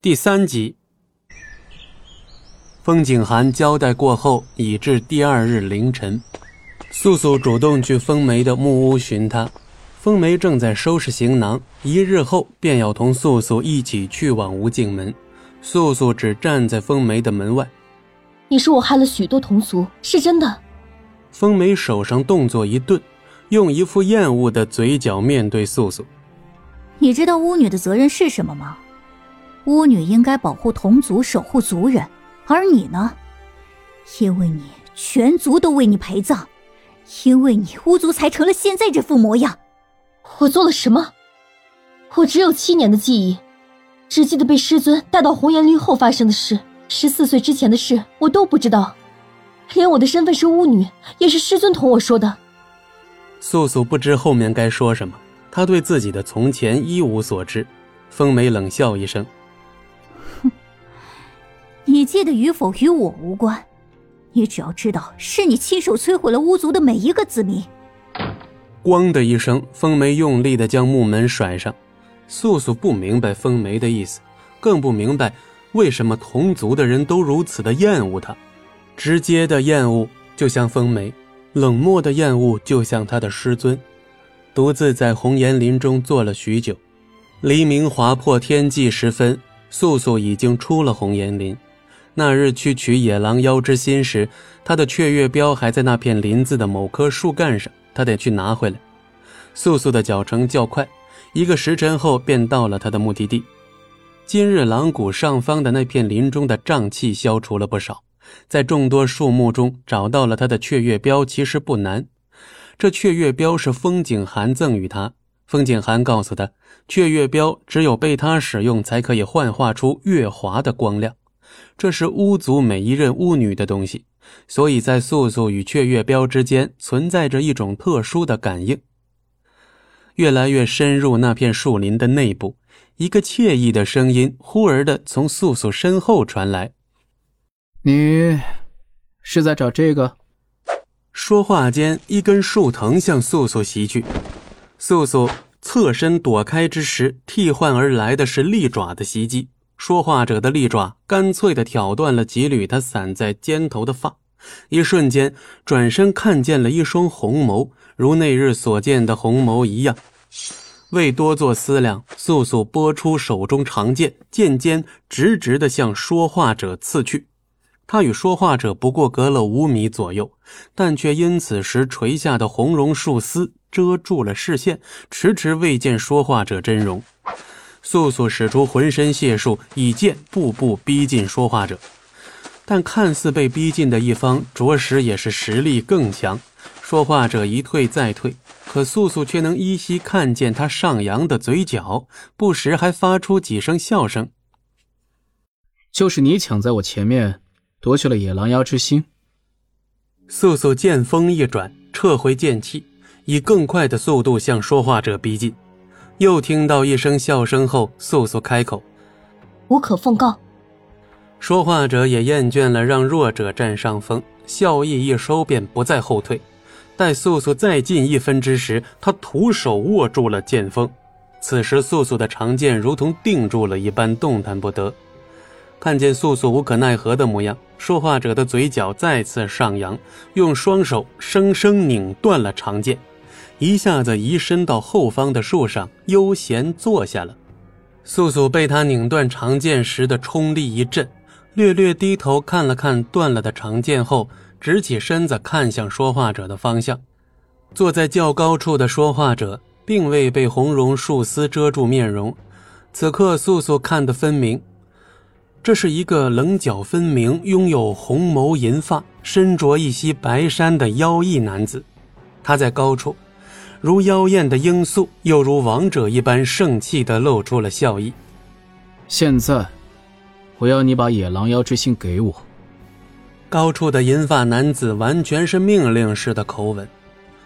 第三集，风景寒交代过后，已至第二日凌晨，素素主动去风梅的木屋寻他。风梅正在收拾行囊，一日后便要同素素一起去往无尽门。素素只站在风梅的门外。你说我害了许多同族，是真的。风梅手上动作一顿，用一副厌恶的嘴角面对素素。你知道巫女的责任是什么吗？巫女应该保护同族，守护族人，而你呢？因为你全族都为你陪葬，因为你巫族才成了现在这副模样。我做了什么？我只有七年的记忆，只记得被师尊带到红岩林后发生的事。十四岁之前的事我都不知道，连我的身份是巫女也是师尊同我说的。素素不知后面该说什么，她对自己的从前一无所知。风梅冷笑一声。你记得与否与我无关，你只要知道是你亲手摧毁了巫族的每一个子民。咣的一声，风梅用力的将木门甩上。素素不明白风梅的意思，更不明白为什么同族的人都如此的厌恶他。直接的厌恶就像风梅，冷漠的厌恶就像他的师尊。独自在红岩林中坐了许久，黎明划破天际时分，素素已经出了红岩林。那日去取野狼妖之心时，他的雀月标还在那片林子的某棵树干上，他得去拿回来。素素的脚程较快，一个时辰后便到了他的目的地。今日狼谷上方的那片林中的瘴气消除了不少，在众多树木中找到了他的雀月标，其实不难。这雀月标是风景寒赠予他，风景寒告诉他，雀月标只有被他使用，才可以幻化出月华的光亮。这是巫族每一任巫女的东西，所以在素素与雀月标之间存在着一种特殊的感应。越来越深入那片树林的内部，一个惬意的声音忽而的从素素身后传来：“你是在找这个？”说话间，一根树藤向素素袭去，素素侧身躲开之时，替换而来的是利爪的袭击。说话者的利爪干脆的挑断了几缕他散在肩头的发，一瞬间转身看见了一双红眸，如那日所见的红眸一样。未多做思量，素素拨出手中长剑，剑尖直直的向说话者刺去。他与说话者不过隔了五米左右，但却因此时垂下的红绒树丝遮住了视线，迟迟未见说话者真容。素素使出浑身解数，以剑步步逼近说话者，但看似被逼近的一方，着实也是实力更强。说话者一退再退，可素素却能依稀看见他上扬的嘴角，不时还发出几声笑声。就是你抢在我前面，夺去了野狼妖之心。素素剑锋一转，撤回剑气，以更快的速度向说话者逼近。又听到一声笑声后，素素开口：“无可奉告。”说话者也厌倦了让弱者占上风，笑意一收，便不再后退。待素素再近一分之时，他徒手握住了剑锋。此时，素素的长剑如同定住了一般，动弹不得。看见素素无可奈何的模样，说话者的嘴角再次上扬，用双手生生拧断了长剑。一下子移身到后方的树上，悠闲坐下了。素素被他拧断长剑时的冲力一震，略略低头看了看断了的长剑后，直起身子看向说话者的方向。坐在较高处的说话者，并未被红绒树丝遮住面容。此刻，素素看得分明，这是一个棱角分明、拥有红眸银发、身着一袭白衫的妖异男子。他在高处。如妖艳的罂粟，又如王者一般盛气的露出了笑意。现在，我要你把野狼妖之心给我。高处的银发男子完全是命令式的口吻。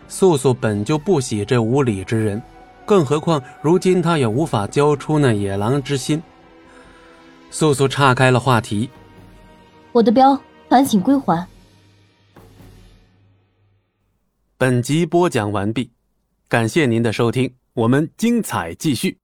素素本就不喜这无礼之人，更何况如今他也无法交出那野狼之心。素素岔开了话题：“我的镖，烦请归还。”本集播讲完毕。感谢您的收听，我们精彩继续。